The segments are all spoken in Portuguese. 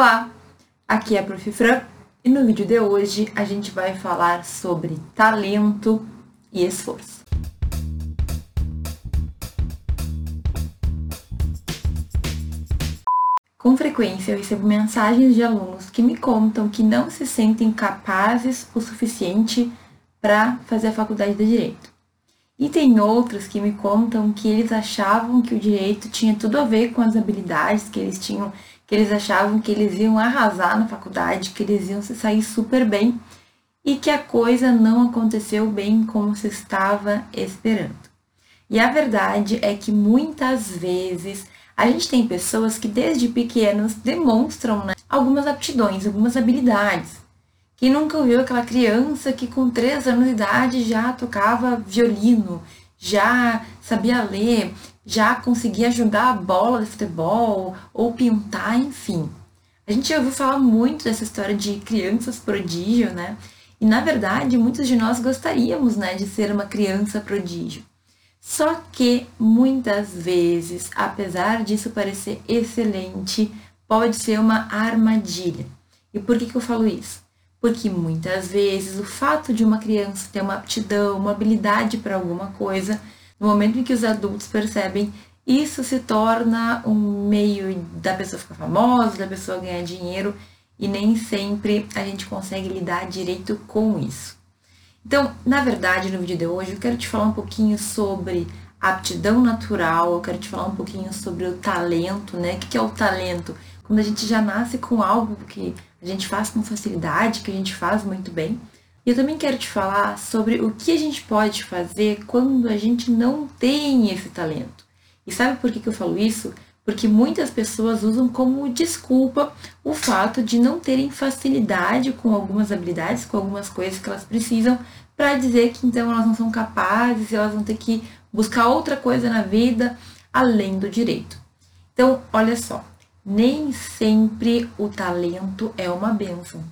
Olá, aqui é a Prof. Fran e no vídeo de hoje a gente vai falar sobre talento e esforço. Com frequência eu recebo mensagens de alunos que me contam que não se sentem capazes o suficiente para fazer a faculdade de Direito. E tem outros que me contam que eles achavam que o direito tinha tudo a ver com as habilidades que eles tinham, que eles achavam que eles iam arrasar na faculdade, que eles iam se sair super bem e que a coisa não aconteceu bem como se estava esperando. E a verdade é que muitas vezes a gente tem pessoas que desde pequenos demonstram né, algumas aptidões, algumas habilidades. Quem nunca ouviu aquela criança que com 3 anos de idade já tocava violino, já sabia ler, já conseguia jogar a bola de futebol ou pintar, enfim. A gente já ouviu falar muito dessa história de crianças prodígio, né? E na verdade, muitos de nós gostaríamos, né, de ser uma criança prodígio. Só que muitas vezes, apesar disso parecer excelente, pode ser uma armadilha. E por que, que eu falo isso? Porque muitas vezes o fato de uma criança ter uma aptidão, uma habilidade para alguma coisa, no momento em que os adultos percebem, isso se torna um meio da pessoa ficar famosa, da pessoa ganhar dinheiro, e nem sempre a gente consegue lidar direito com isso. Então, na verdade, no vídeo de hoje eu quero te falar um pouquinho sobre aptidão natural, eu quero te falar um pouquinho sobre o talento, né? O que é o talento? Quando a gente já nasce com algo que a gente faz com facilidade, que a gente faz muito bem. E eu também quero te falar sobre o que a gente pode fazer quando a gente não tem esse talento. E sabe por que, que eu falo isso? Porque muitas pessoas usam como desculpa o fato de não terem facilidade com algumas habilidades, com algumas coisas que elas precisam, para dizer que então elas não são capazes, elas vão ter que buscar outra coisa na vida além do direito. Então, olha só, nem sempre o talento é uma benção,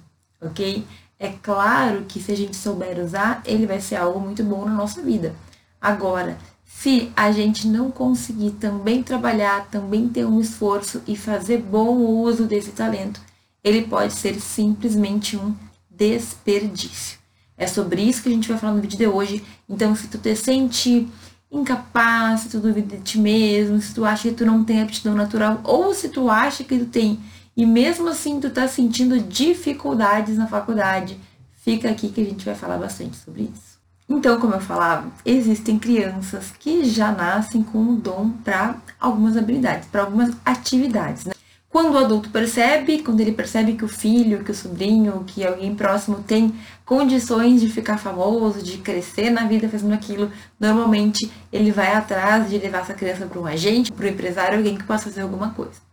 ok? É claro que se a gente souber usar, ele vai ser algo muito bom na nossa vida. Agora, se a gente não conseguir também trabalhar, também ter um esforço e fazer bom uso desse talento, ele pode ser simplesmente um desperdício. É sobre isso que a gente vai falar no vídeo de hoje. Então, se tu te sente incapaz, se tu duvida de ti mesmo, se tu acha que tu não tem aptidão natural, ou se tu acha que tu tem, e mesmo assim tu tá sentindo dificuldades na faculdade, fica aqui que a gente vai falar bastante sobre isso. Então, como eu falava, existem crianças que já nascem com o dom para algumas habilidades, para algumas atividades, né? Quando o adulto percebe, quando ele percebe que o filho, que o sobrinho, que alguém próximo tem condições de ficar famoso, de crescer na vida fazendo aquilo, normalmente ele vai atrás de levar essa criança para um agente, para um empresário, alguém que possa fazer alguma coisa.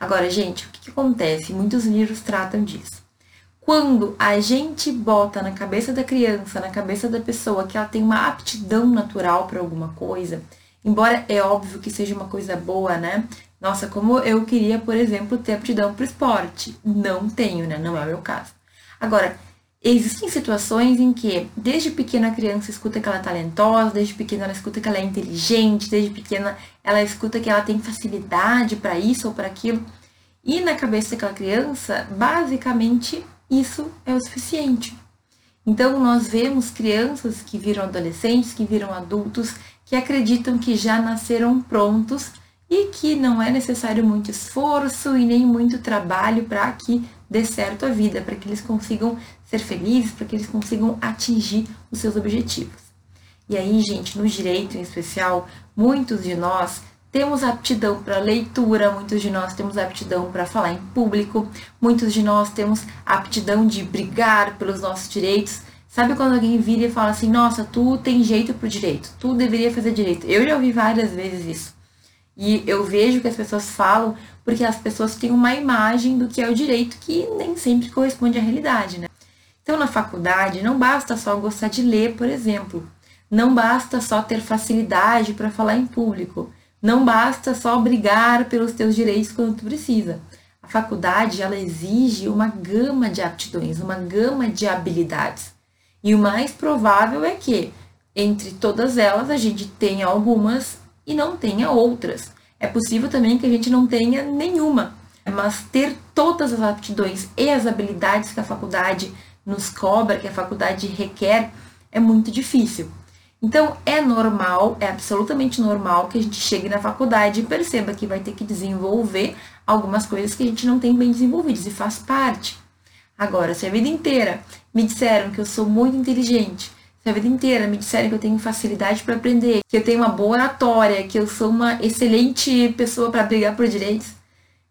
Agora, gente, o que, que acontece? Muitos livros tratam disso. Quando a gente bota na cabeça da criança, na cabeça da pessoa, que ela tem uma aptidão natural para alguma coisa, embora é óbvio que seja uma coisa boa, né? Nossa, como eu queria, por exemplo, ter aptidão para o esporte. Não tenho, né? Não é o meu caso. Agora, existem situações em que, desde pequena a criança escuta que ela é talentosa, desde pequena ela escuta que ela é inteligente, desde pequena ela escuta que ela tem facilidade para isso ou para aquilo. E na cabeça daquela criança, basicamente, isso é o suficiente. Então, nós vemos crianças que viram adolescentes, que viram adultos, que acreditam que já nasceram prontos e que não é necessário muito esforço e nem muito trabalho para que dê certo a vida, para que eles consigam ser felizes, para que eles consigam atingir os seus objetivos. E aí, gente, no direito em especial, muitos de nós temos aptidão para leitura, muitos de nós temos aptidão para falar em público, muitos de nós temos aptidão de brigar pelos nossos direitos. Sabe quando alguém vira e fala assim: "Nossa, tu tem jeito pro direito, tu deveria fazer direito". Eu já ouvi várias vezes isso. E eu vejo que as pessoas falam porque as pessoas têm uma imagem do que é o direito que nem sempre corresponde à realidade, né? Então, na faculdade, não basta só gostar de ler, por exemplo. Não basta só ter facilidade para falar em público. Não basta só brigar pelos teus direitos quando tu precisa. A faculdade, ela exige uma gama de aptidões, uma gama de habilidades. E o mais provável é que, entre todas elas, a gente tenha algumas e não tenha outras. É possível também que a gente não tenha nenhuma. mas ter todas as aptidões e as habilidades que a faculdade nos cobra, que a faculdade requer, é muito difícil. Então, é normal, é absolutamente normal que a gente chegue na faculdade e perceba que vai ter que desenvolver algumas coisas que a gente não tem bem desenvolvidas e faz parte. Agora, se a vida inteira me disseram que eu sou muito inteligente, se a vida inteira me disseram que eu tenho facilidade para aprender, que eu tenho uma boa oratória, que eu sou uma excelente pessoa para brigar por direitos,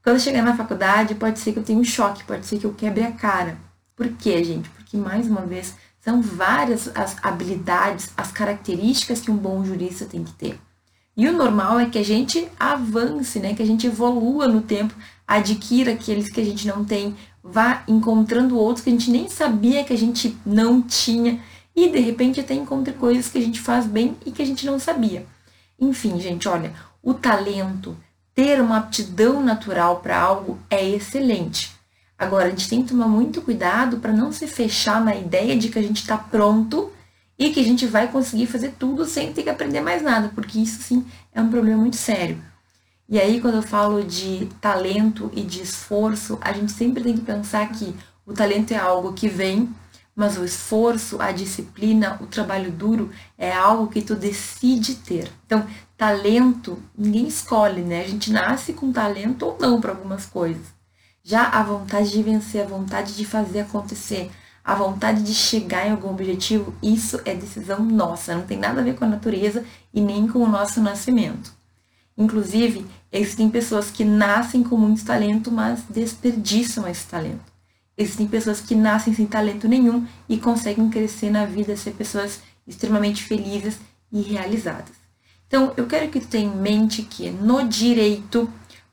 quando chegar na faculdade, pode ser que eu tenha um choque, pode ser que eu quebre a cara. Por quê, gente? Porque, mais uma vez, são várias as habilidades, as características que um bom jurista tem que ter. E o normal é que a gente avance, né? que a gente evolua no tempo, adquira aqueles que a gente não tem, vá encontrando outros que a gente nem sabia que a gente não tinha e de repente até encontre coisas que a gente faz bem e que a gente não sabia. Enfim, gente, olha, o talento, ter uma aptidão natural para algo é excelente. Agora, a gente tem que tomar muito cuidado para não se fechar na ideia de que a gente está pronto e que a gente vai conseguir fazer tudo sem ter que aprender mais nada, porque isso sim é um problema muito sério. E aí, quando eu falo de talento e de esforço, a gente sempre tem que pensar que o talento é algo que vem, mas o esforço, a disciplina, o trabalho duro é algo que tu decide ter. Então, talento ninguém escolhe, né? A gente nasce com talento ou não para algumas coisas. Já a vontade de vencer, a vontade de fazer acontecer, a vontade de chegar em algum objetivo, isso é decisão nossa, não tem nada a ver com a natureza e nem com o nosso nascimento. Inclusive, existem pessoas que nascem com muito talento, mas desperdiçam esse talento. Existem pessoas que nascem sem talento nenhum e conseguem crescer na vida, ser pessoas extremamente felizes e realizadas. Então, eu quero que tu tenha em mente que no direito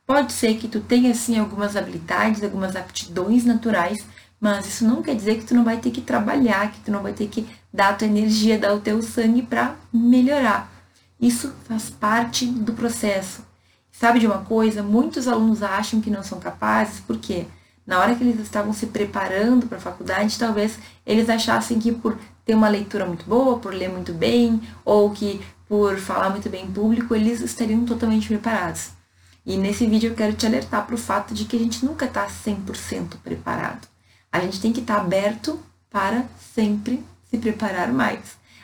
Pode ser que tu tenha sim algumas habilidades, algumas aptidões naturais, mas isso não quer dizer que tu não vai ter que trabalhar, que tu não vai ter que dar a tua energia, dar o teu sangue para melhorar. Isso faz parte do processo. Sabe de uma coisa? Muitos alunos acham que não são capazes, porque na hora que eles estavam se preparando para a faculdade, talvez eles achassem que por ter uma leitura muito boa, por ler muito bem, ou que por falar muito bem em público, eles estariam totalmente preparados. E nesse vídeo eu quero te alertar para o fato de que a gente nunca está 100% preparado. A gente tem que estar tá aberto para sempre se preparar mais.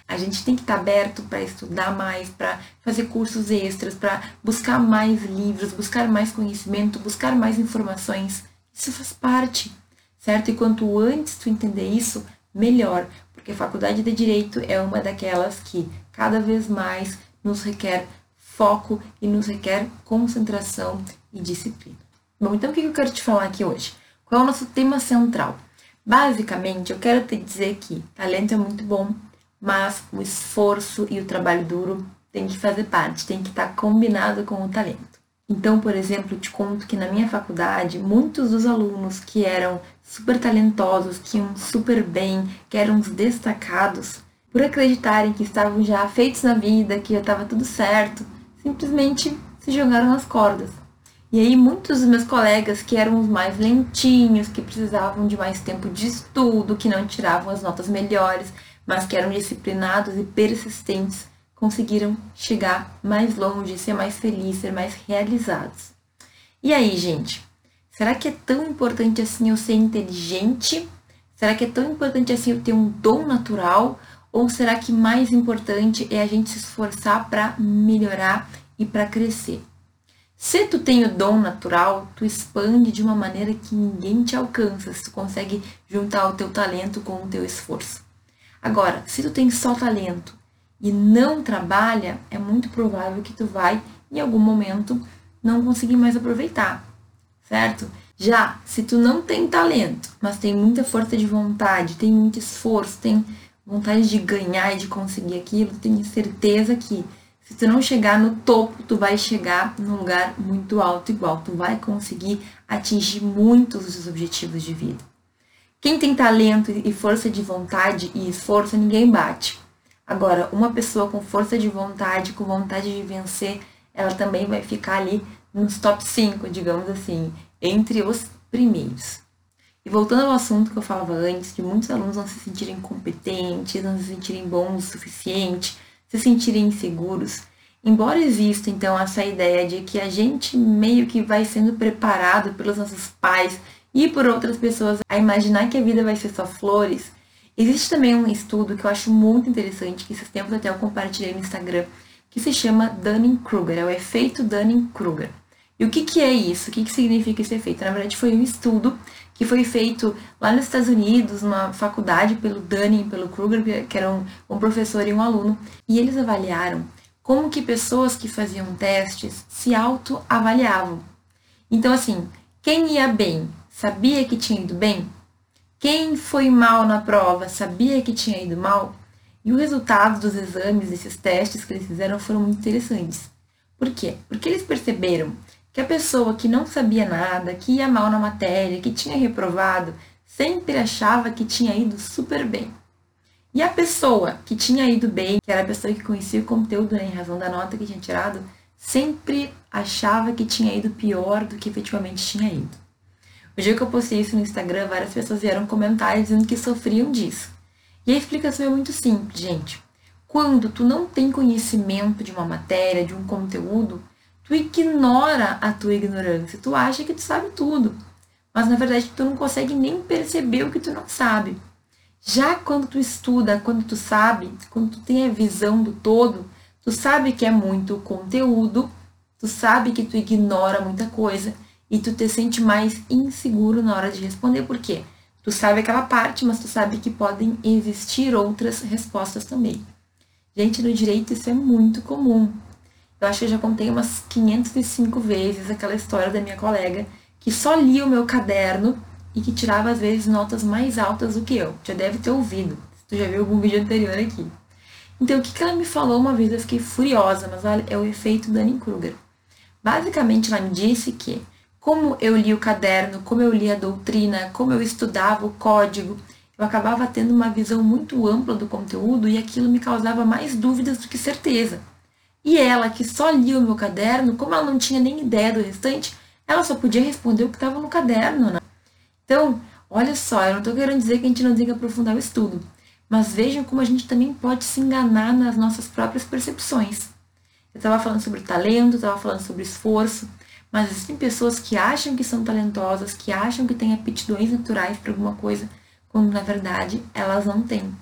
A gente tem que estar tá aberto para estudar mais, para fazer cursos extras, para buscar mais livros, buscar mais conhecimento, buscar mais informações. Isso faz parte, certo? E quanto antes tu entender isso, melhor, porque a faculdade de direito é uma daquelas que cada vez mais nos requer foco e nos requer concentração e disciplina. Bom, então o que eu quero te falar aqui hoje? Qual é o nosso tema central? Basicamente, eu quero te dizer que talento é muito bom, mas o esforço e o trabalho duro tem que fazer parte, tem que estar combinado com o talento. Então, por exemplo, te conto que na minha faculdade, muitos dos alunos que eram super talentosos, que iam super bem, que eram os destacados, por acreditarem que estavam já feitos na vida, que já estava tudo certo, simplesmente se jogaram nas cordas. E aí muitos dos meus colegas que eram os mais lentinhos, que precisavam de mais tempo de estudo, que não tiravam as notas melhores, mas que eram disciplinados e persistentes, conseguiram chegar mais longe, ser mais felizes, ser mais realizados. E aí, gente? Será que é tão importante assim eu ser inteligente? Será que é tão importante assim eu ter um dom natural? Ou será que mais importante é a gente se esforçar para melhorar e para crescer? Se tu tem o dom natural, tu expande de uma maneira que ninguém te alcança, se tu consegue juntar o teu talento com o teu esforço. Agora, se tu tem só talento e não trabalha, é muito provável que tu vai, em algum momento, não conseguir mais aproveitar, certo? Já se tu não tem talento, mas tem muita força de vontade, tem muito esforço, tem vontade de ganhar e de conseguir aquilo, tenho certeza que se tu não chegar no topo, tu vai chegar num lugar muito alto igual, tu vai conseguir atingir muitos dos objetivos de vida. Quem tem talento e força de vontade e esforço, ninguém bate. Agora, uma pessoa com força de vontade, com vontade de vencer, ela também vai ficar ali nos top 5, digamos assim, entre os primeiros. E voltando ao assunto que eu falava antes, de muitos alunos não se sentirem competentes, não se sentirem bons o suficiente, se sentirem inseguros, Embora exista então essa ideia de que a gente meio que vai sendo preparado pelos nossos pais e por outras pessoas a imaginar que a vida vai ser só flores, existe também um estudo que eu acho muito interessante, que esses tempos até eu compartilhei no Instagram, que se chama Dunning-Kruger, é o efeito Dunning-Kruger. E o que, que é isso? O que, que significa esse efeito? Na verdade, foi um estudo que foi feito lá nos Estados Unidos, numa faculdade, pelo Dunning pelo Kruger, que era um, um professor e um aluno, e eles avaliaram como que pessoas que faziam testes se autoavaliavam. Então, assim, quem ia bem sabia que tinha ido bem? Quem foi mal na prova sabia que tinha ido mal? E o resultado dos exames, desses testes que eles fizeram foram muito interessantes. Por quê? Porque eles perceberam que a pessoa que não sabia nada, que ia mal na matéria, que tinha reprovado, sempre achava que tinha ido super bem. E a pessoa que tinha ido bem, que era a pessoa que conhecia o conteúdo né, em razão da nota que tinha tirado, sempre achava que tinha ido pior do que efetivamente tinha ido. O dia que eu postei isso no Instagram, várias pessoas vieram comentar dizendo que sofriam disso. E a explicação é muito simples, gente. Quando tu não tem conhecimento de uma matéria, de um conteúdo, tu ignora a tua ignorância, tu acha que tu sabe tudo. Mas na verdade tu não consegue nem perceber o que tu não sabe. Já quando tu estuda, quando tu sabe, quando tu tem a visão do todo, tu sabe que é muito conteúdo, tu sabe que tu ignora muita coisa e tu te sente mais inseguro na hora de responder, por quê? Tu sabe aquela parte, mas tu sabe que podem existir outras respostas também. Gente, no direito isso é muito comum. Eu acho que eu já contei umas 505 vezes aquela história da minha colega que só lia o meu caderno e que tirava às vezes notas mais altas do que eu. Já deve ter ouvido, se tu já viu algum vídeo anterior aqui. Então, o que, que ela me falou uma vez, eu fiquei furiosa, mas olha, é o efeito Dunning-Kruger. Basicamente, ela me disse que, como eu li o caderno, como eu li a doutrina, como eu estudava o código, eu acabava tendo uma visão muito ampla do conteúdo e aquilo me causava mais dúvidas do que certeza. E ela, que só lia o meu caderno, como ela não tinha nem ideia do restante, ela só podia responder o que estava no caderno, né? Então, olha só, eu não estou querendo dizer que a gente não tem que aprofundar o estudo, mas vejam como a gente também pode se enganar nas nossas próprias percepções. Eu estava falando sobre talento, estava falando sobre esforço, mas existem pessoas que acham que são talentosas, que acham que têm aptidões naturais para alguma coisa, quando na verdade elas não têm.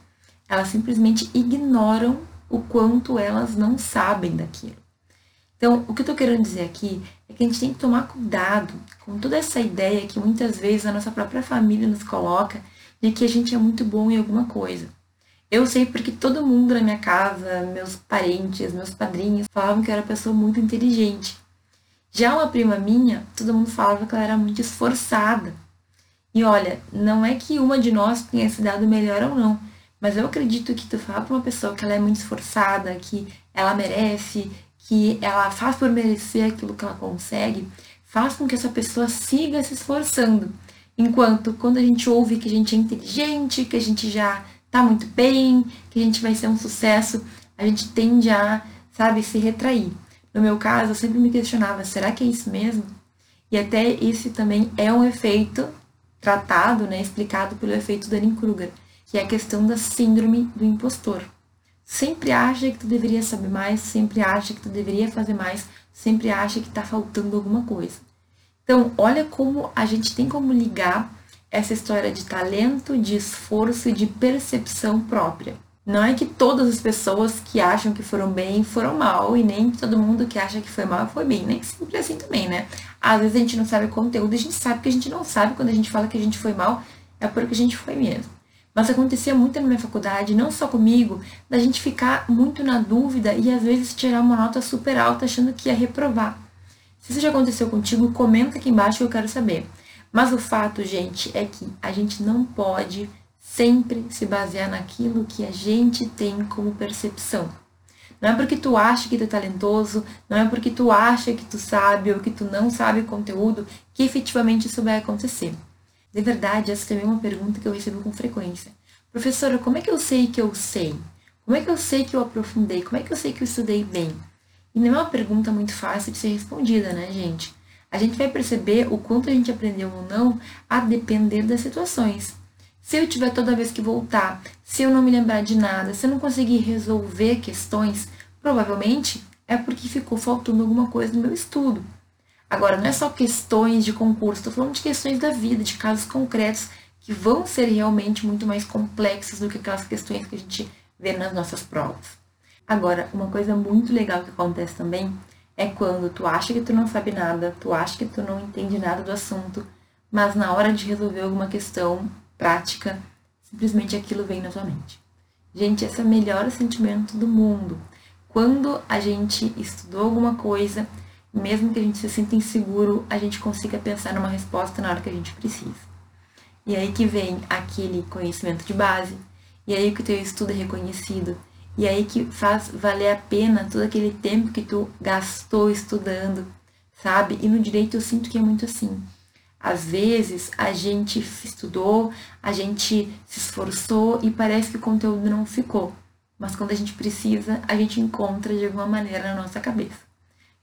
Elas simplesmente ignoram o quanto elas não sabem daquilo. Então, o que eu estou querendo dizer aqui é que a gente tem que tomar cuidado com toda essa ideia que muitas vezes a nossa própria família nos coloca de que a gente é muito bom em alguma coisa. Eu sei porque todo mundo na minha casa, meus parentes, meus padrinhos, falavam que eu era uma pessoa muito inteligente. Já uma prima minha, todo mundo falava que ela era muito esforçada. E olha, não é que uma de nós tenha se dado melhor ou não, mas eu acredito que tu falar para uma pessoa que ela é muito esforçada, que ela merece, que ela faz por merecer aquilo que ela consegue, faz com que essa pessoa siga se esforçando. Enquanto quando a gente ouve que a gente é inteligente, que a gente já tá muito bem, que a gente vai ser um sucesso, a gente tende a, sabe, se retrair. No meu caso, eu sempre me questionava, será que é isso mesmo? E até esse também é um efeito tratado, né, explicado pelo efeito Dunning-Kruger, que é a questão da síndrome do impostor sempre acha que tu deveria saber mais, sempre acha que tu deveria fazer mais, sempre acha que está faltando alguma coisa. Então, olha como a gente tem como ligar essa história de talento, de esforço e de percepção própria. Não é que todas as pessoas que acham que foram bem foram mal, e nem todo mundo que acha que foi mal foi bem, nem sempre é assim também, né? Às vezes a gente não sabe o conteúdo, a gente sabe que a gente não sabe, quando a gente fala que a gente foi mal, é porque a gente foi mesmo. Mas acontecia muito na minha faculdade, não só comigo, da gente ficar muito na dúvida e às vezes tirar uma nota super alta achando que ia reprovar. Se isso já aconteceu contigo, comenta aqui embaixo que eu quero saber. Mas o fato, gente, é que a gente não pode sempre se basear naquilo que a gente tem como percepção. Não é porque tu acha que tu é talentoso, não é porque tu acha que tu sabe ou que tu não sabe o conteúdo que efetivamente isso vai acontecer. De verdade, essa também é uma pergunta que eu recebo com frequência. Professora, como é que eu sei que eu sei? Como é que eu sei que eu aprofundei? Como é que eu sei que eu estudei bem? E não é uma pergunta muito fácil de ser respondida, né, gente? A gente vai perceber o quanto a gente aprendeu ou não a depender das situações. Se eu tiver toda vez que voltar, se eu não me lembrar de nada, se eu não conseguir resolver questões, provavelmente é porque ficou faltando alguma coisa no meu estudo. Agora, não é só questões de concurso, estou falando de questões da vida, de casos concretos que vão ser realmente muito mais complexos do que aquelas questões que a gente vê nas nossas provas. Agora, uma coisa muito legal que acontece também é quando tu acha que tu não sabe nada, tu acha que tu não entende nada do assunto, mas na hora de resolver alguma questão prática, simplesmente aquilo vem na tua mente. Gente, esse é o melhor sentimento do mundo. Quando a gente estudou alguma coisa, mesmo que a gente se sinta inseguro, a gente consiga pensar numa resposta na hora que a gente precisa. E aí que vem aquele conhecimento de base, e aí que o teu estudo é reconhecido, e aí que faz valer a pena todo aquele tempo que tu gastou estudando, sabe? E no direito eu sinto que é muito assim. Às vezes a gente estudou, a gente se esforçou e parece que o conteúdo não ficou. Mas quando a gente precisa, a gente encontra de alguma maneira na nossa cabeça.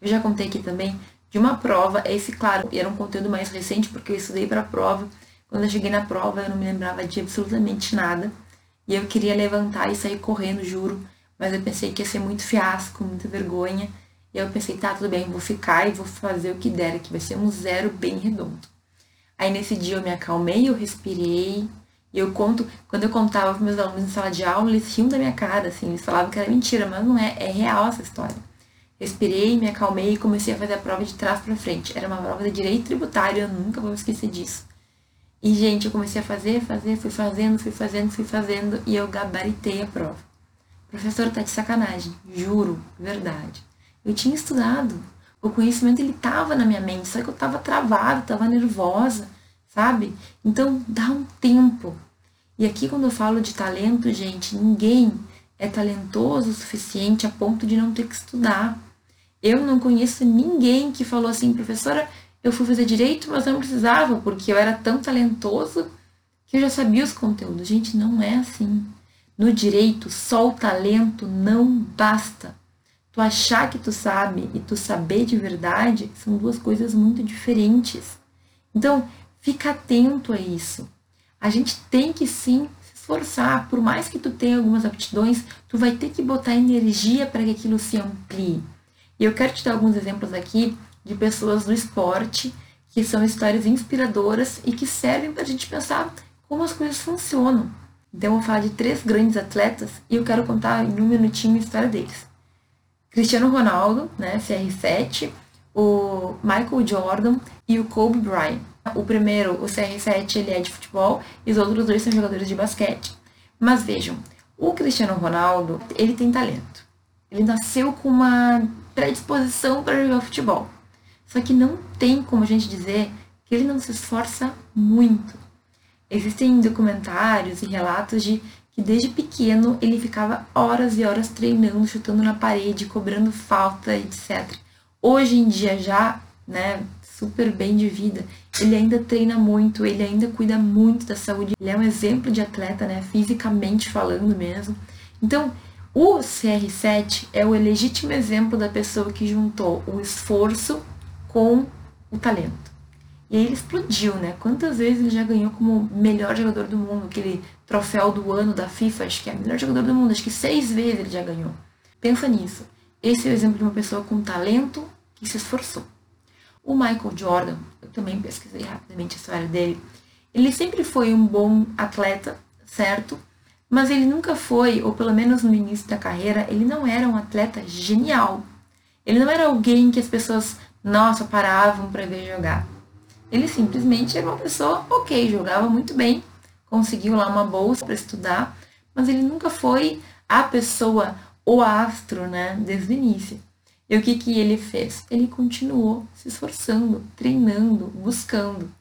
Eu já contei aqui também de uma prova, esse, claro, era um conteúdo mais recente porque eu estudei para a prova. Quando eu cheguei na prova, eu não me lembrava de absolutamente nada. E eu queria levantar e sair correndo, juro. Mas eu pensei que ia ser muito fiasco, muita vergonha. E eu pensei, tá, tudo bem, vou ficar e vou fazer o que der, que vai ser um zero bem redondo. Aí nesse dia eu me acalmei, eu respirei, e eu conto, quando eu contava para meus alunos em sala de aula, eles riam da minha cara, assim, eles falavam que era mentira, mas não é, é real essa história. Respirei, me acalmei e comecei a fazer a prova de trás para frente. Era uma prova de direito tributário, eu nunca vou esquecer disso. E, gente, eu comecei a fazer, fazer, fui fazendo, fui fazendo, fui fazendo, e eu gabaritei a prova. Professor, tá de sacanagem, juro, verdade. Eu tinha estudado, o conhecimento ele tava na minha mente, só que eu tava travada, tava nervosa, sabe? Então, dá um tempo. E aqui quando eu falo de talento, gente, ninguém é talentoso o suficiente a ponto de não ter que estudar. Eu não conheço ninguém que falou assim, professora, eu fui fazer direito, mas não precisava, porque eu era tão talentoso que eu já sabia os conteúdos. Gente, não é assim. No direito, só o talento não basta. Tu achar que tu sabe e tu saber de verdade são duas coisas muito diferentes. Então, fica atento a isso. A gente tem que sim se esforçar, por mais que tu tenha algumas aptidões, tu vai ter que botar energia para que aquilo se amplie. E eu quero te dar alguns exemplos aqui de pessoas do esporte que são histórias inspiradoras e que servem para a gente pensar como as coisas funcionam. Então, eu vou falar de três grandes atletas e eu quero contar em um minutinho a história deles. Cristiano Ronaldo, né, CR7, o Michael Jordan e o Kobe Bryant. O primeiro, o CR7, ele é de futebol e os outros dois são jogadores de basquete. Mas vejam, o Cristiano Ronaldo, ele tem talento. Ele nasceu com uma predisposição para jogar futebol. Só que não tem como a gente dizer que ele não se esforça muito. Existem documentários e relatos de que desde pequeno ele ficava horas e horas treinando, chutando na parede, cobrando falta, etc. Hoje em dia já, né, super bem de vida, ele ainda treina muito, ele ainda cuida muito da saúde. Ele é um exemplo de atleta, né, fisicamente falando mesmo. Então, o CR7 é o legítimo exemplo da pessoa que juntou o esforço com o talento. E aí ele explodiu, né? Quantas vezes ele já ganhou como melhor jogador do mundo, aquele troféu do ano da FIFA, acho que é o melhor jogador do mundo, acho que seis vezes ele já ganhou. Pensa nisso. Esse é o exemplo de uma pessoa com talento que se esforçou. O Michael Jordan, eu também pesquisei rapidamente a história dele, ele sempre foi um bom atleta, certo? Mas ele nunca foi, ou pelo menos no início da carreira, ele não era um atleta genial. Ele não era alguém que as pessoas, nossa, paravam para ver jogar. Ele simplesmente era uma pessoa ok, jogava muito bem, conseguiu lá uma bolsa para estudar, mas ele nunca foi a pessoa, o astro, né, desde o início. E o que, que ele fez? Ele continuou se esforçando, treinando, buscando.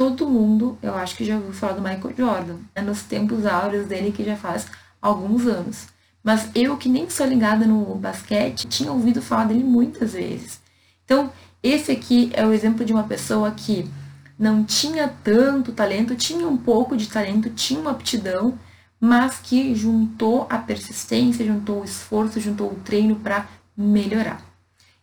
Todo mundo, eu acho que já ouviu falar do Michael Jordan, né, nos tempos áureos dele, que já faz alguns anos. Mas eu, que nem sou ligada no basquete, tinha ouvido falar dele muitas vezes. Então, esse aqui é o exemplo de uma pessoa que não tinha tanto talento, tinha um pouco de talento, tinha uma aptidão, mas que juntou a persistência, juntou o esforço, juntou o treino para melhorar.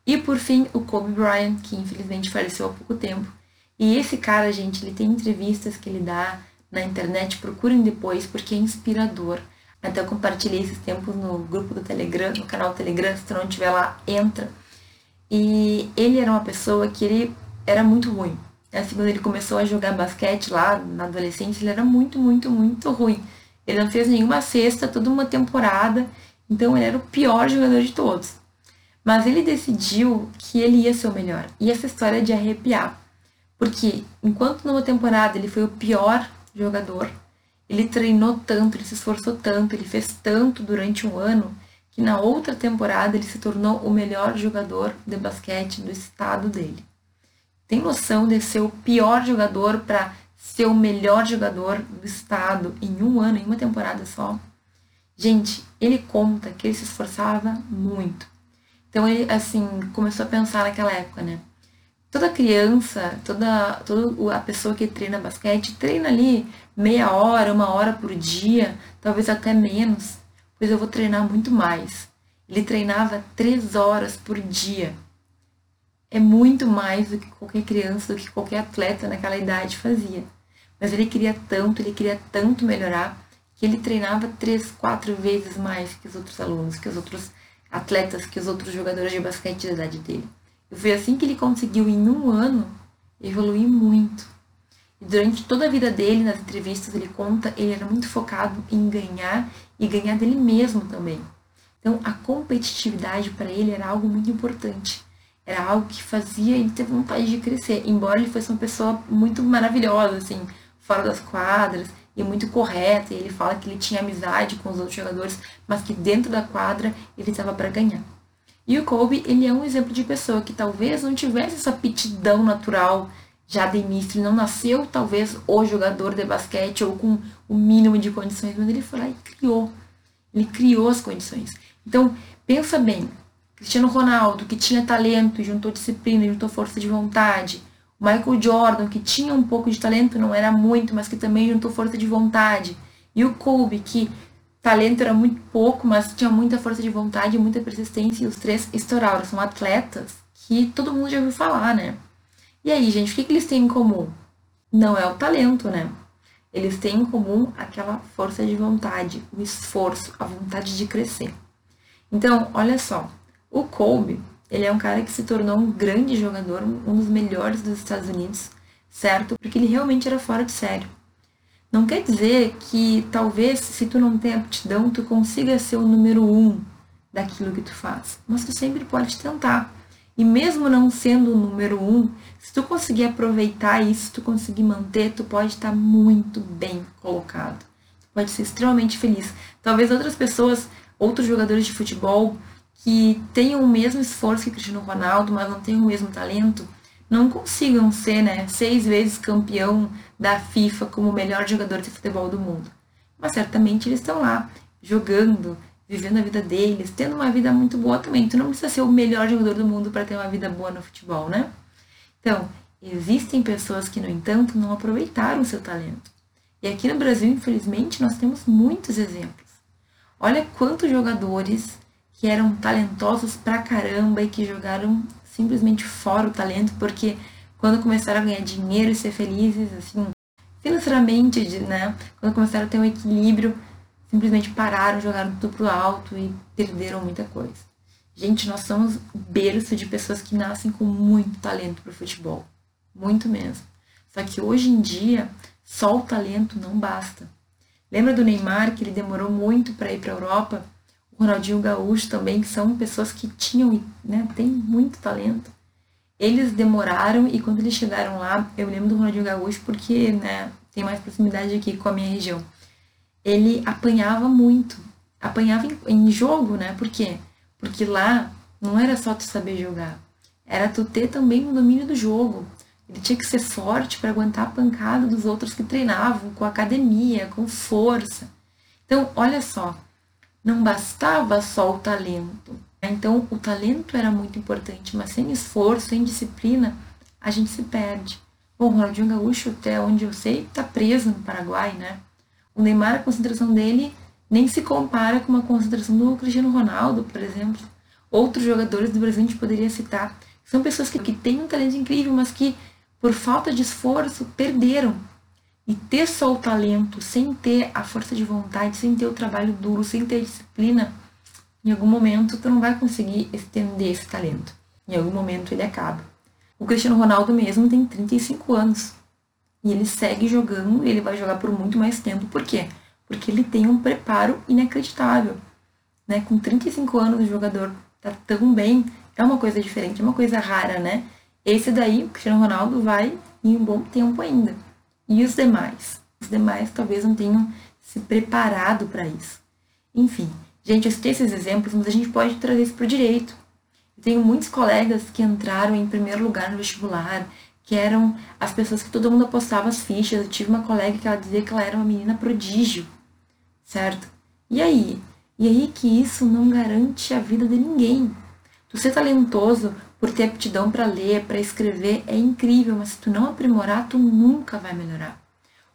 E por fim, o Kobe Bryant, que infelizmente faleceu há pouco tempo. E esse cara, gente, ele tem entrevistas que ele dá na internet, procurem depois, porque é inspirador. Até eu compartilhei esses tempos no grupo do Telegram, no canal Telegram, se tu não tiver lá, entra. E ele era uma pessoa que ele era muito ruim. Assim, quando ele começou a jogar basquete lá na adolescência, ele era muito, muito, muito ruim. Ele não fez nenhuma cesta, toda uma temporada, então ele era o pior jogador de todos. Mas ele decidiu que ele ia ser o melhor. E essa história é de arrepiar. Porque enquanto numa temporada ele foi o pior jogador, ele treinou tanto, ele se esforçou tanto, ele fez tanto durante um ano, que na outra temporada ele se tornou o melhor jogador de basquete do estado dele. Tem noção de ser o pior jogador para ser o melhor jogador do estado em um ano, em uma temporada só? Gente, ele conta que ele se esforçava muito. Então ele, assim, começou a pensar naquela época, né? Toda criança, toda, toda a pessoa que treina basquete, treina ali meia hora, uma hora por dia, talvez até menos, pois eu vou treinar muito mais. Ele treinava três horas por dia. É muito mais do que qualquer criança, do que qualquer atleta naquela idade fazia. Mas ele queria tanto, ele queria tanto melhorar, que ele treinava três, quatro vezes mais que os outros alunos, que os outros atletas, que os outros jogadores de basquete da idade dele. E foi assim que ele conseguiu, em um ano, evoluir muito. E durante toda a vida dele, nas entrevistas, ele conta, ele era muito focado em ganhar e ganhar dele mesmo também. Então, a competitividade para ele era algo muito importante. Era algo que fazia ele ter vontade de crescer, embora ele fosse uma pessoa muito maravilhosa, assim, fora das quadras e muito correta. E ele fala que ele tinha amizade com os outros jogadores, mas que dentro da quadra ele estava para ganhar. E o Kobe, ele é um exemplo de pessoa que talvez não tivesse essa aptidão natural já de início, não nasceu talvez o jogador de basquete ou com o mínimo de condições, mas ele foi lá e criou. Ele criou as condições. Então, pensa bem, Cristiano Ronaldo, que tinha talento, juntou disciplina, juntou força de vontade. Michael Jordan, que tinha um pouco de talento, não era muito, mas que também juntou força de vontade. E o Kobe, que talento era muito pouco, mas tinha muita força de vontade muita persistência, e os três estouraram. São atletas que todo mundo já ouviu falar, né? E aí, gente, o que, que eles têm em comum? Não é o talento, né? Eles têm em comum aquela força de vontade, o esforço, a vontade de crescer. Então, olha só, o Kobe, ele é um cara que se tornou um grande jogador, um dos melhores dos Estados Unidos, certo? Porque ele realmente era fora de sério. Não quer dizer que talvez se tu não tem aptidão, tu consiga ser o número um daquilo que tu faz. Mas tu sempre pode tentar. E mesmo não sendo o número um, se tu conseguir aproveitar isso, tu conseguir manter, tu pode estar muito bem colocado. Tu pode ser extremamente feliz. Talvez outras pessoas, outros jogadores de futebol que tenham o mesmo esforço que Cristiano Ronaldo, mas não tenham o mesmo talento, não consigam ser, né, seis vezes campeão da FIFA como o melhor jogador de futebol do mundo. Mas certamente eles estão lá, jogando, vivendo a vida deles, tendo uma vida muito boa também. Tu não precisa ser o melhor jogador do mundo para ter uma vida boa no futebol, né? Então, existem pessoas que, no entanto, não aproveitaram seu talento. E aqui no Brasil, infelizmente, nós temos muitos exemplos. Olha quantos jogadores que eram talentosos pra caramba e que jogaram simplesmente fora o talento, porque quando começaram a ganhar dinheiro e ser felizes, assim, financeiramente, né? Quando começaram a ter um equilíbrio, simplesmente pararam, jogaram tudo pro alto e perderam muita coisa. Gente, nós somos berço de pessoas que nascem com muito talento pro futebol. Muito mesmo. Só que hoje em dia, só o talento não basta. Lembra do Neymar, que ele demorou muito para ir para a Europa? O Ronaldinho Gaúcho também, que são pessoas que tinham, né, tem muito talento. Eles demoraram e quando eles chegaram lá, eu lembro do Ronaldinho Gaúcho porque, né, tem mais proximidade aqui com a minha região. Ele apanhava muito. Apanhava em, em jogo, né? Por quê? Porque lá não era só tu saber jogar. Era tu ter também o um domínio do jogo. Ele tinha que ser forte para aguentar a pancada dos outros que treinavam, com academia, com força. Então, olha só, não bastava só o talento. Então, o talento era muito importante, mas sem esforço, sem disciplina, a gente se perde. Bom, o Ronaldinho Gaúcho, até onde eu sei, está preso no Paraguai, né? O Neymar, a concentração dele nem se compara com uma concentração do Cristiano Ronaldo, por exemplo. Outros jogadores do Brasil a gente poderia citar. São pessoas que, que têm um talento incrível, mas que, por falta de esforço, perderam. E ter só o talento, sem ter a força de vontade, sem ter o trabalho duro, sem ter disciplina, em algum momento tu não vai conseguir estender esse talento. Em algum momento ele acaba. O Cristiano Ronaldo mesmo tem 35 anos. E ele segue jogando e ele vai jogar por muito mais tempo. Por quê? Porque ele tem um preparo inacreditável. Né? Com 35 anos o jogador tá tão bem, é uma coisa diferente, é uma coisa rara, né? Esse daí, o Cristiano Ronaldo, vai em um bom tempo ainda. E os demais? Os demais talvez não tenham se preparado para isso. Enfim, gente, eu citei esses exemplos, mas a gente pode trazer isso para o direito. Eu tenho muitos colegas que entraram em primeiro lugar no vestibular, que eram as pessoas que todo mundo apostava as fichas. Eu tive uma colega que ela dizia que ela era uma menina prodígio, certo? E aí? E aí que isso não garante a vida de ninguém. Tu ser talentoso por ter aptidão para ler, para escrever, é incrível, mas se tu não aprimorar, tu nunca vai melhorar.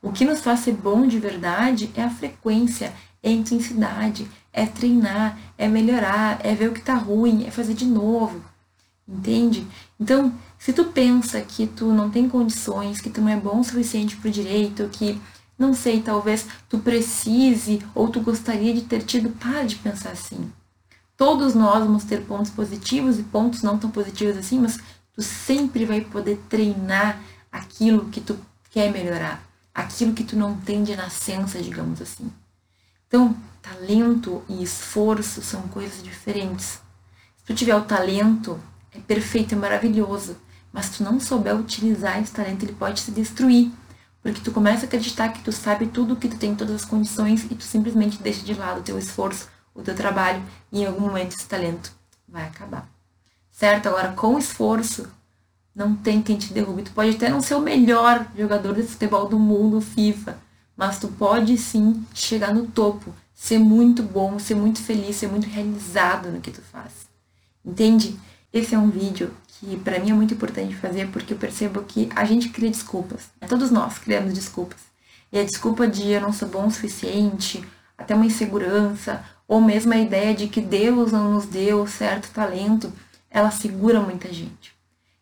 O que nos faz ser bom de verdade é a frequência, é a intensidade, é treinar, é melhorar, é ver o que tá ruim, é fazer de novo. Entende? Então, se tu pensa que tu não tem condições, que tu não é bom o suficiente pro direito, que não sei, talvez tu precise ou tu gostaria de ter tido, para de pensar assim. Todos nós vamos ter pontos positivos e pontos não tão positivos assim, mas tu sempre vai poder treinar aquilo que tu quer melhorar, aquilo que tu não tem de nascença, digamos assim. Então, talento e esforço são coisas diferentes. Se tu tiver o talento, é perfeito, é maravilhoso, mas tu não souber utilizar esse talento, ele pode se destruir. Porque tu começa a acreditar que tu sabe tudo, que tu tem todas as condições e tu simplesmente deixa de lado o teu esforço, o teu trabalho e em algum momento esse talento vai acabar. Certo? Agora, com esforço, não tem quem te derrube. Tu pode até não ser o melhor jogador de futebol do mundo, FIFA, mas tu pode sim chegar no topo, ser muito bom, ser muito feliz, ser muito realizado no que tu faz. Entende? Esse é um vídeo que para mim é muito importante fazer porque eu percebo que a gente cria desculpas. Todos nós criamos desculpas. E a desculpa de eu não sou bom o suficiente, até uma insegurança, ou mesmo a ideia de que Deus não nos deu certo talento, ela segura muita gente.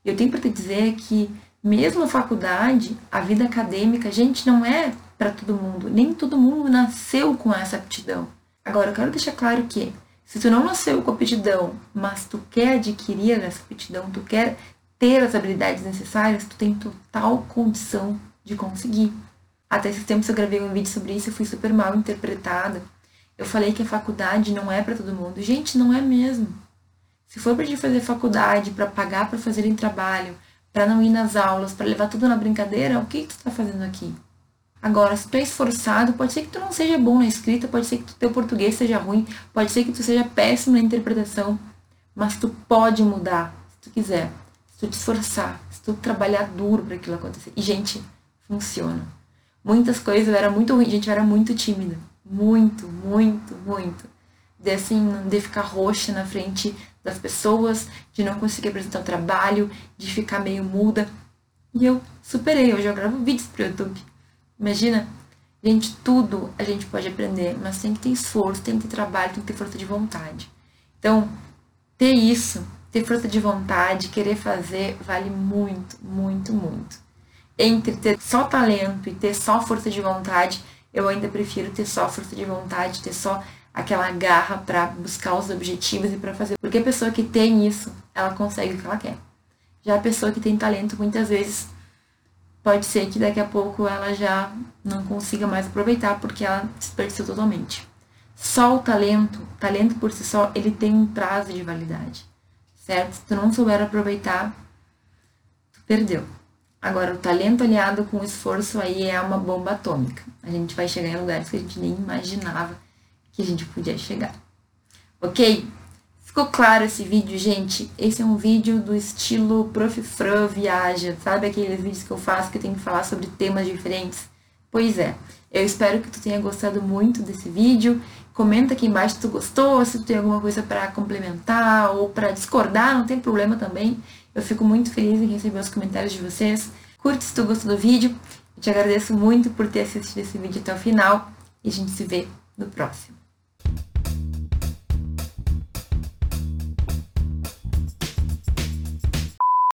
Eu tenho para te dizer que mesmo a faculdade, a vida acadêmica, gente, não é para todo mundo. Nem todo mundo nasceu com essa aptidão. Agora, eu quero deixar claro que se tu não nasceu com aptidão, mas tu quer adquirir essa aptidão, tu quer ter as habilidades necessárias, tu tem total condição de conseguir. Até esses tempos eu gravei um vídeo sobre isso, eu fui super mal interpretada. Eu falei que a faculdade não é para todo mundo. Gente, não é mesmo. Se for para gente fazer faculdade, para pagar para fazerem trabalho, para não ir nas aulas, para levar tudo na brincadeira, o que, que tu está fazendo aqui? Agora, se tu é esforçado, pode ser que tu não seja bom na escrita, pode ser que teu português seja ruim, pode ser que tu seja péssimo na interpretação, mas tu pode mudar, se tu quiser, se tu te esforçar, se tu trabalhar duro para aquilo acontecer. E, gente, funciona. Muitas coisas eu era muito ruim, gente, eu era muito tímida. Muito, muito, muito. De assim, de ficar roxa na frente das pessoas, de não conseguir apresentar o trabalho, de ficar meio muda. E eu superei, hoje eu gravo vídeos pro YouTube Imagina, gente, tudo a gente pode aprender, mas tem que ter esforço, tem que ter trabalho, tem que ter força de vontade. Então, ter isso, ter força de vontade, querer fazer, vale muito, muito, muito. Entre ter só talento e ter só força de vontade, eu ainda prefiro ter só força de vontade, ter só aquela garra para buscar os objetivos e para fazer. Porque a pessoa que tem isso, ela consegue o que ela quer. Já a pessoa que tem talento, muitas vezes, pode ser que daqui a pouco ela já não consiga mais aproveitar porque ela desperdiçou totalmente. Só o talento, talento por si só, ele tem um prazo de validade, certo? Se tu não souber aproveitar, tu perdeu. Agora, o talento aliado com o esforço aí é uma bomba atômica. A gente vai chegar em lugares que a gente nem imaginava que a gente podia chegar. Ok? Ficou claro esse vídeo, gente? Esse é um vídeo do estilo Prof. Fran Viaja, sabe aqueles vídeos que eu faço que eu tenho que falar sobre temas diferentes? Pois é, eu espero que tu tenha gostado muito desse vídeo. Comenta aqui embaixo se tu gostou, se tu tem alguma coisa para complementar ou para discordar, não tem problema também. Eu fico muito feliz em receber os comentários de vocês. Curte se tu gostou do vídeo. Eu te agradeço muito por ter assistido esse vídeo até o final e a gente se vê no próximo.